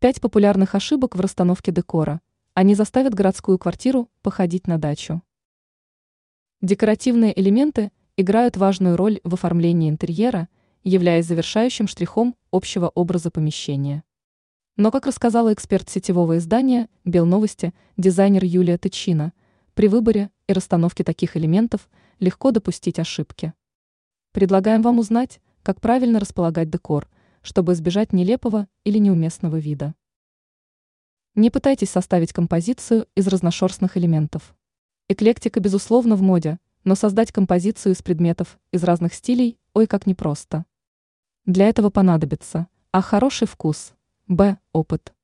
Пять популярных ошибок в расстановке декора. Они заставят городскую квартиру походить на дачу. Декоративные элементы играют важную роль в оформлении интерьера, являясь завершающим штрихом общего образа помещения. Но, как рассказала эксперт сетевого издания «Белновости», дизайнер Юлия Тычина, при выборе и расстановке таких элементов легко допустить ошибки. Предлагаем вам узнать, как правильно располагать декор, чтобы избежать нелепого или неуместного вида. Не пытайтесь составить композицию из разношерстных элементов. Эклектика, безусловно, в моде, но создать композицию из предметов из разных стилей ой как непросто. Для этого понадобится а. хороший вкус – Б. Опыт.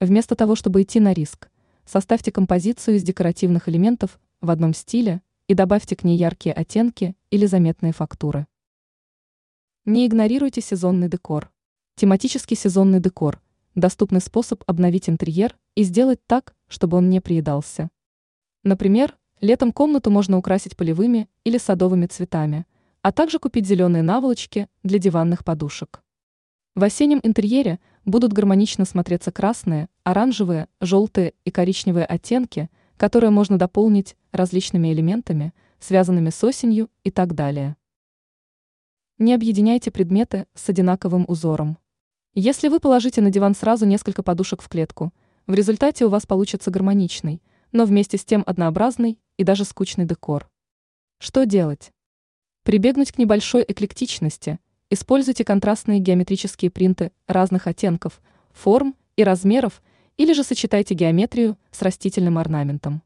Вместо того, чтобы идти на риск, составьте композицию из декоративных элементов в одном стиле и добавьте к ней яркие оттенки или заметные фактуры. Не игнорируйте сезонный декор. Тематический сезонный декор – доступный способ обновить интерьер и сделать так, чтобы он не приедался. Например, летом комнату можно украсить полевыми или садовыми цветами, а также купить зеленые наволочки для диванных подушек. В осеннем интерьере будут гармонично смотреться красные, оранжевые, желтые и коричневые оттенки, которые можно дополнить различными элементами, связанными с осенью и так далее. Не объединяйте предметы с одинаковым узором. Если вы положите на диван сразу несколько подушек в клетку, в результате у вас получится гармоничный, но вместе с тем однообразный и даже скучный декор. Что делать? Прибегнуть к небольшой эклектичности – Используйте контрастные геометрические принты разных оттенков, форм и размеров, или же сочетайте геометрию с растительным орнаментом.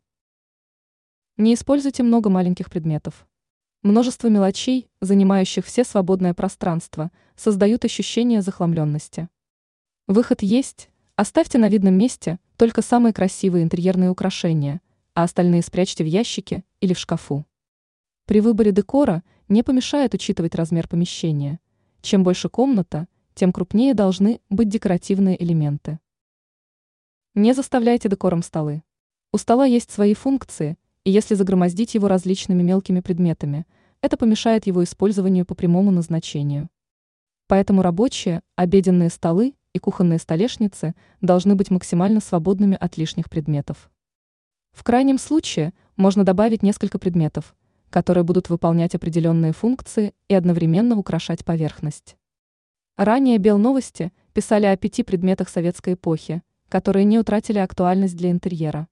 Не используйте много маленьких предметов. Множество мелочей, занимающих все свободное пространство, создают ощущение захламленности. Выход есть, оставьте на видном месте только самые красивые интерьерные украшения, а остальные спрячьте в ящике или в шкафу. При выборе декора не помешает учитывать размер помещения – чем больше комната, тем крупнее должны быть декоративные элементы. Не заставляйте декором столы. У стола есть свои функции, и если загромоздить его различными мелкими предметами, это помешает его использованию по прямому назначению. Поэтому рабочие, обеденные столы и кухонные столешницы должны быть максимально свободными от лишних предметов. В крайнем случае можно добавить несколько предметов, которые будут выполнять определенные функции и одновременно украшать поверхность. Ранее Белновости писали о пяти предметах советской эпохи, которые не утратили актуальность для интерьера.